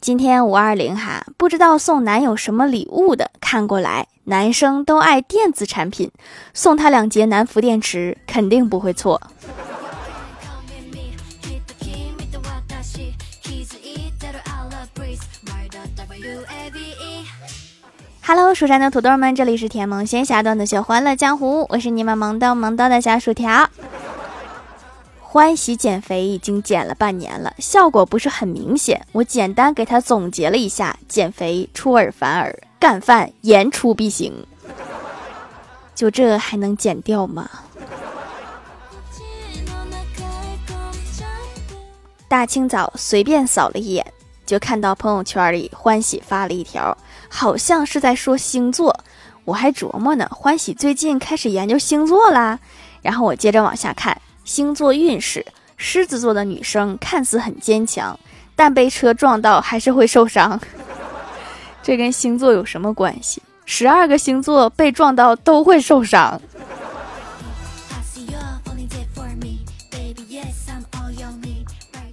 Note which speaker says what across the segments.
Speaker 1: 今天五二零哈，不知道送男友什么礼物的，看过来，男生都爱电子产品，送他两节南孚电池，肯定不会错。Hello，蜀山的土豆们，这里是甜萌仙侠段子秀欢乐江湖，我是你们萌逗萌逗的小薯条。欢喜减肥已经减了半年了，效果不是很明显。我简单给他总结了一下：减肥出尔反尔，干饭言出必行。就这还能减掉吗？大清早随便扫了一眼，就看到朋友圈里欢喜发了一条，好像是在说星座。我还琢磨呢，欢喜最近开始研究星座啦。然后我接着往下看。星座运势：狮子座的女生看似很坚强，但被车撞到还是会受伤。这跟星座有什么关系？十二个星座被撞到都会受伤。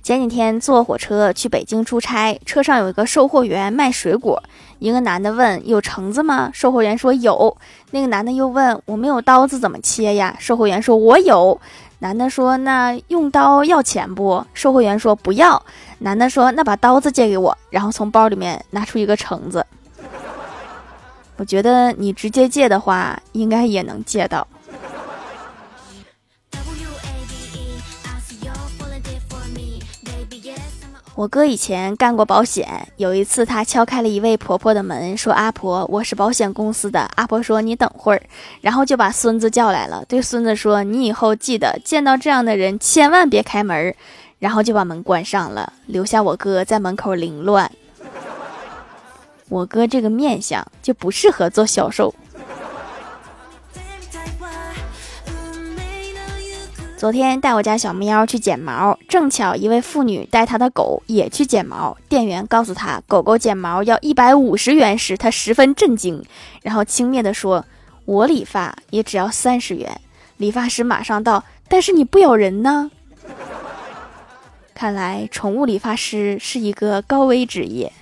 Speaker 1: 前几天坐火车去北京出差，车上有一个售货员卖水果。一个男的问：“有橙子吗？”售货员说：“有。”那个男的又问：“我没有刀子怎么切呀？”售货员说：“我有。”男的说：“那用刀要钱不？”售货员说：“不要。”男的说：“那把刀子借给我。”然后从包里面拿出一个橙子。我觉得你直接借的话，应该也能借到。我哥以前干过保险，有一次他敲开了一位婆婆的门，说：“阿婆，我是保险公司的。”阿婆说：“你等会儿。”然后就把孙子叫来了，对孙子说：“你以后记得见到这样的人千万别开门。”然后就把门关上了，留下我哥在门口凌乱。我哥这个面相就不适合做销售。昨天带我家小喵去剪毛，正巧一位妇女带她的狗也去剪毛。店员告诉她，狗狗剪毛要一百五十元时，她十分震惊，然后轻蔑地说：“我理发也只要三十元。”理发师马上道：“但是你不咬人呢。”看来宠物理发师是一个高危职业。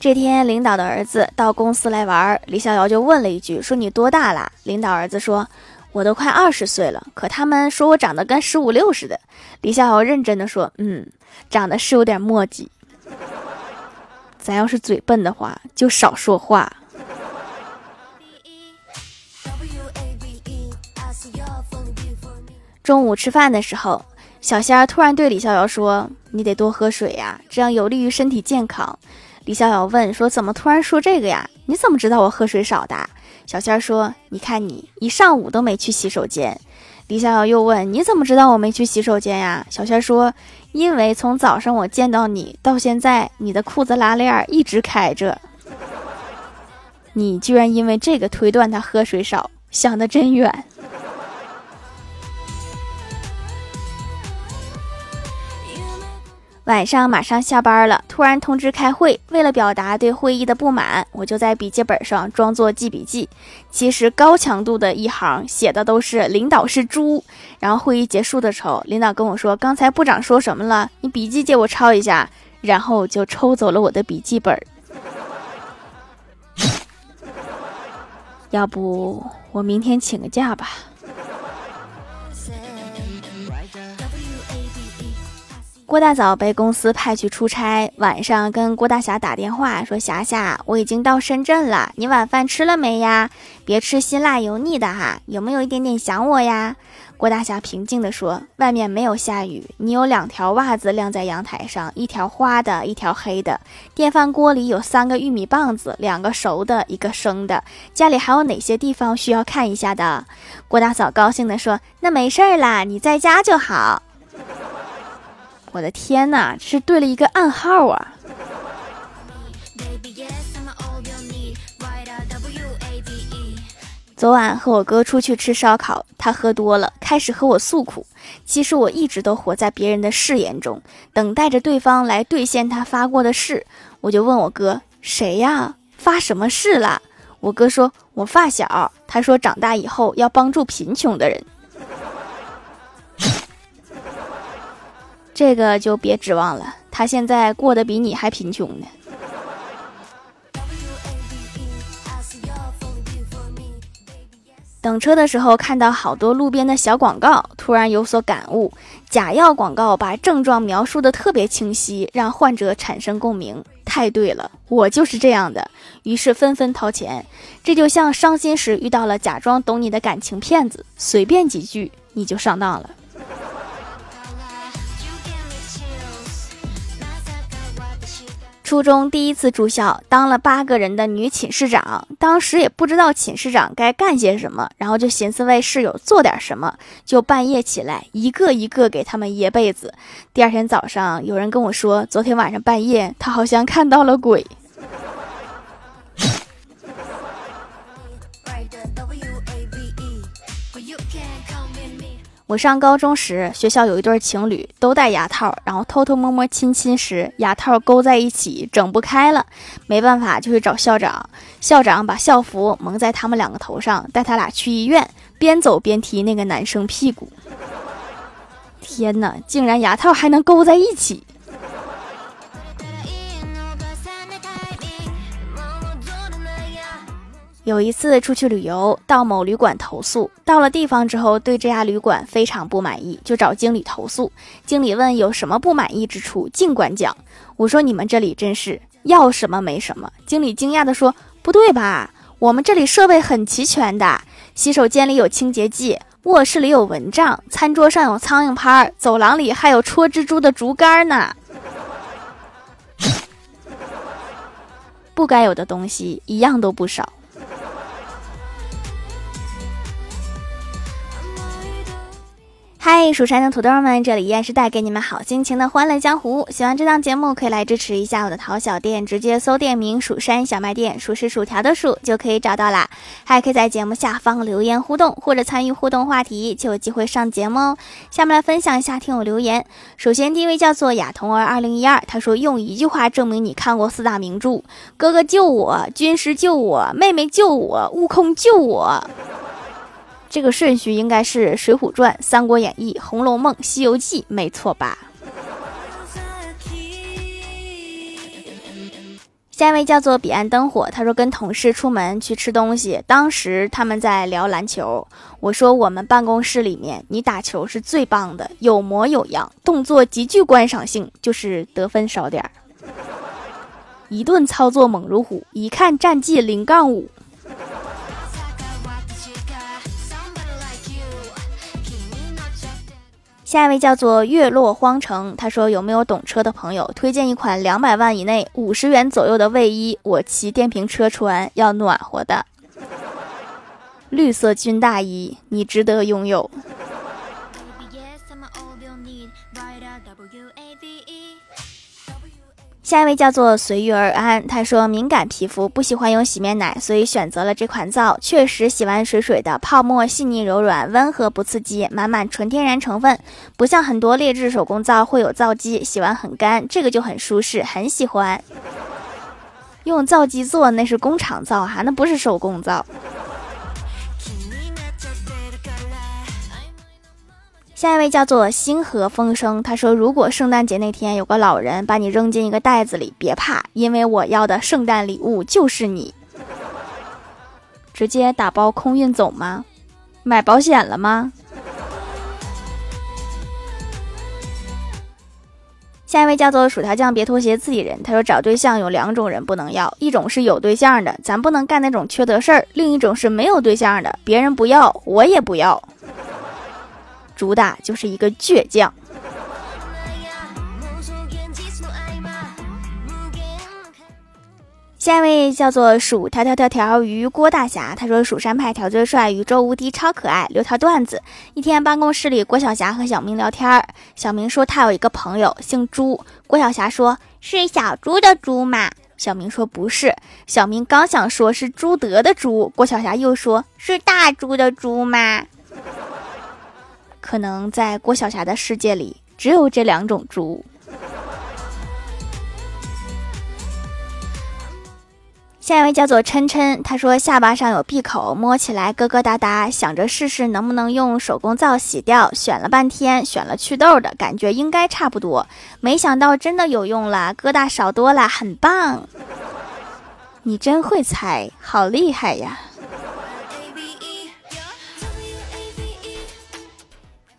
Speaker 1: 这天，领导的儿子到公司来玩，李逍遥就问了一句：“说你多大了？”领导儿子说：“我都快二十岁了，可他们说我长得跟十五六似的。”李逍遥认真的说：“嗯，长得是有点墨迹。咱要是嘴笨的话，就少说话。”中午吃饭的时候，小仙儿突然对李逍遥说：“你得多喝水呀，这样有利于身体健康。”李逍遥问说：“怎么突然说这个呀？你怎么知道我喝水少的？”小仙儿说：“你看你一上午都没去洗手间。”李逍遥又问：“你怎么知道我没去洗手间呀？”小仙儿说：“因为从早上我见到你到现在，你的裤子拉链一直开着。你居然因为这个推断他喝水少，想得真远。”晚上马上下班了，突然通知开会。为了表达对会议的不满，我就在笔记本上装作记笔记。其实高强度的一行写的都是领导是猪。然后会议结束的时候，领导跟我说：“刚才部长说什么了？你笔记借我抄一下。”然后就抽走了我的笔记本。要不我明天请个假吧。郭大嫂被公司派去出差，晚上跟郭大侠打电话说：“霞霞，我已经到深圳了，你晚饭吃了没呀？别吃辛辣油腻的哈，有没有一点点想我呀？”郭大侠平静地说：“外面没有下雨，你有两条袜子晾在阳台上，一条花的，一条黑的。电饭锅里有三个玉米棒子，两个熟的，一个生的。家里还有哪些地方需要看一下的？”郭大嫂高兴地说：“那没事儿啦，你在家就好。”我的天哪，这是对了一个暗号啊！昨晚和我哥出去吃烧烤，他喝多了，开始和我诉苦。其实我一直都活在别人的誓言中，等待着对方来兑现他发过的誓。我就问我哥：“谁呀？发什么誓了？”我哥说：“我发小。”他说：“长大以后要帮助贫穷的人。”这个就别指望了，他现在过得比你还贫穷呢。等车的时候看到好多路边的小广告，突然有所感悟：假药广告把症状描述的特别清晰，让患者产生共鸣。太对了，我就是这样的。于是纷纷掏钱。这就像伤心时遇到了假装懂你的感情骗子，随便几句你就上当了。初中第一次住校，当了八个人的女寝室长。当时也不知道寝室长该干些什么，然后就寻思为室友做点什么，就半夜起来一个一个给他们掖被子。第二天早上，有人跟我说，昨天晚上半夜他好像看到了鬼。我上高中时，学校有一对情侣都戴牙套，然后偷偷摸摸亲亲时，牙套勾在一起，整不开了。没办法，就去找校长。校长把校服蒙在他们两个头上，带他俩去医院，边走边踢那个男生屁股。天哪，竟然牙套还能勾在一起！有一次出去旅游，到某旅馆投诉，到了地方之后，对这家旅馆非常不满意，就找经理投诉。经理问有什么不满意之处，尽管讲。我说你们这里真是要什么没什么。经理惊讶地说：“不对吧？我们这里设备很齐全的，洗手间里有清洁剂，卧室里有蚊帐，餐桌上有苍蝇拍，走廊里还有戳蜘蛛的竹竿呢。不该有的东西一样都不少。”嗨，蜀山的土豆们，这里依然是带给你们好心情的欢乐江湖。喜欢这档节目，可以来支持一下我的淘小店，直接搜店名“蜀山小卖店”，数是薯条的数就可以找到啦。还可以在节目下方留言互动，或者参与互动话题，就有机会上节目哦。下面来分享一下听友留言。首先第一位叫做雅童儿二零一二，他说用一句话证明你看过四大名著：哥哥救我，军师救我，妹妹救我，悟空救我。这个顺序应该是《水浒传》《三国演义》《红楼梦》《西游记》，没错吧？下一位叫做彼岸灯火，他说跟同事出门去吃东西，当时他们在聊篮球。我说我们办公室里面你打球是最棒的，有模有样，动作极具观赏性，就是得分少点儿。一顿操作猛如虎，一看战绩零杠五。下一位叫做月落荒城，他说有没有懂车的朋友推荐一款两百万以内五十元左右的卫衣？我骑电瓶车穿，要暖和的。绿色军大衣，你值得拥有。下一位叫做随遇而安，他说敏感皮肤不喜欢用洗面奶，所以选择了这款皂。确实洗完水水的，泡沫细腻柔软，温和不刺激，满满纯天然成分，不像很多劣质手工皂会有皂基，洗完很干，这个就很舒适，很喜欢。用皂基做那是工厂皂哈，那不是手工皂。下一位叫做星河风声，他说：“如果圣诞节那天有个老人把你扔进一个袋子里，别怕，因为我要的圣诞礼物就是你。直接打包空运走吗？买保险了吗？”下一位叫做薯条酱，别拖鞋自己人，他说：“找对象有两种人不能要，一种是有对象的，咱不能干那种缺德事儿；另一种是没有对象的，别人不要，我也不要。”主打就是一个倔强。下一位叫做蜀条条条条鱼郭大侠，他说：“蜀山派条最帅，宇宙无敌，超可爱。”留条段子：一天办公室里，郭晓霞和小明聊天小明说他有一个朋友姓朱，郭晓霞说是小猪的猪吗？小明说不是。小明刚想说是朱德的朱，郭晓霞又说是大猪的猪吗？可能在郭晓霞的世界里，只有这两种猪。下一位叫做琛琛，他说下巴上有闭口，摸起来疙疙瘩瘩，想着试试能不能用手工皂洗掉，选了半天，选了祛痘的，感觉应该差不多，没想到真的有用了，疙瘩少多了，很棒。你真会猜，好厉害呀！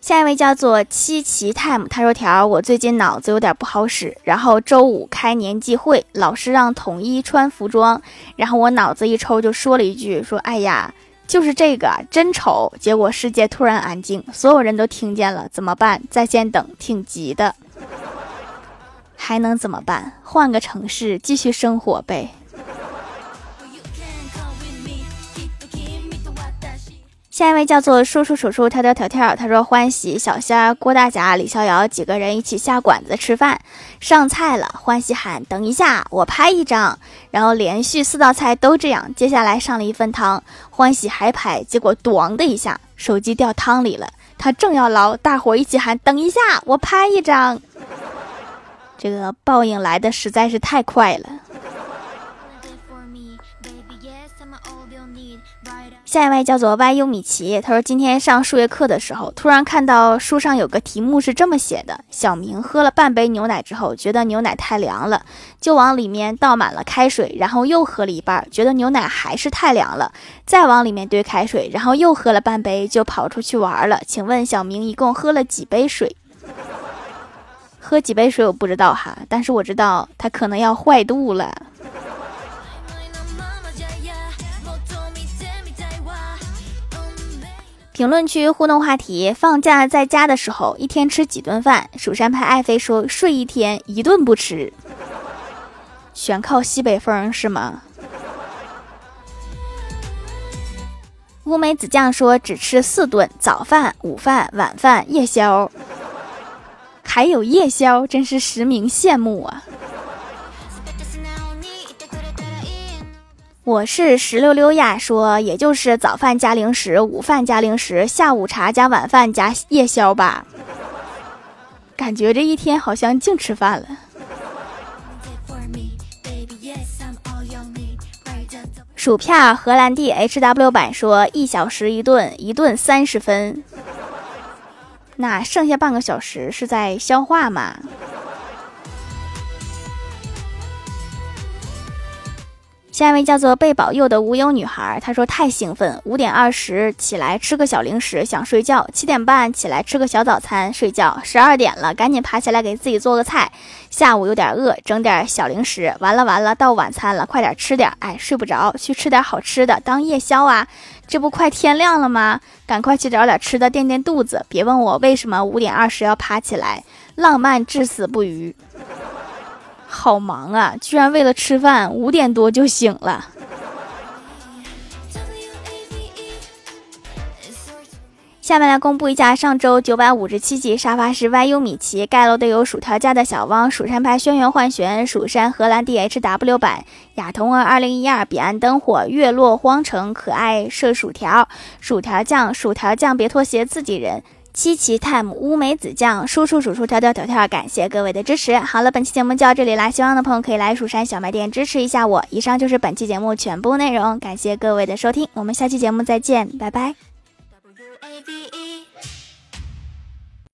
Speaker 1: 下一位叫做七奇 time，他说：“条，我最近脑子有点不好使，然后周五开年际会，老师让统一穿服装，然后我脑子一抽就说了一句：说哎呀，就是这个真丑。结果世界突然安静，所有人都听见了，怎么办？在线等，挺急的，还能怎么办？换个城市继续生活呗。”下一位叫做叔叔叔叔跳跳跳跳，他说欢喜小仙儿郭大侠李逍遥几个人一起下馆子吃饭，上菜了，欢喜喊等一下我拍一张，然后连续四道菜都这样，接下来上了一份汤，欢喜还拍，结果咣的一下手机掉汤里了，他正要捞，大伙一起喊等一下我拍一张，这个报应来的实在是太快了。下一位叫做 YU 米奇，他说今天上数学课的时候，突然看到书上有个题目是这么写的：小明喝了半杯牛奶之后，觉得牛奶太凉了，就往里面倒满了开水，然后又喝了一半，觉得牛奶还是太凉了，再往里面兑开水，然后又喝了半杯，就跑出去玩了。请问小明一共喝了几杯水？喝几杯水我不知道哈，但是我知道他可能要坏肚了。评论区互动话题：放假在家的时候，一天吃几顿饭？蜀山派爱妃说睡一天，一顿不吃，全靠西北风是吗？乌梅子酱说只吃四顿：早饭、午饭、晚饭、夜宵，还有夜宵，真是实名羡慕啊！我是石榴溜呀，说也就是早饭加零食，午饭加零食，下午茶加晚饭加夜宵吧。感觉这一天好像净吃饭了。薯片荷兰弟 H W 版说一小时一顿，一顿三十分。那剩下半个小时是在消化吗？下一位叫做被保佑的无忧女孩，她说太兴奋，五点二十起来吃个小零食，想睡觉；七点半起来吃个小早餐，睡觉；十二点了，赶紧爬起来给自己做个菜。下午有点饿，整点小零食。完了完了，到晚餐了，快点吃点。哎，睡不着，去吃点好吃的当夜宵啊！这不快天亮了吗？赶快去找点吃的垫垫肚子。别问我为什么五点二十要爬起来，浪漫至死不渝。好忙啊！居然为了吃饭五点多就醒了。下面来公布一下上周九百五十七集沙发是 YU 米奇盖楼的有薯条家的小汪、蜀山派轩辕幻玄、蜀山荷兰 DHW 版亚童儿二零一二彼岸灯火月落荒城可爱射薯条薯条酱薯条酱别拖鞋自己人。七七 time 乌梅子酱，叔叔叔叔跳跳跳跳，感谢各位的支持。好了，本期节目就到这里啦，希望的朋友可以来蜀山小卖店支持一下我。以上就是本期节目全部内容，感谢各位的收听，我们下期节目再见，拜拜。W A B e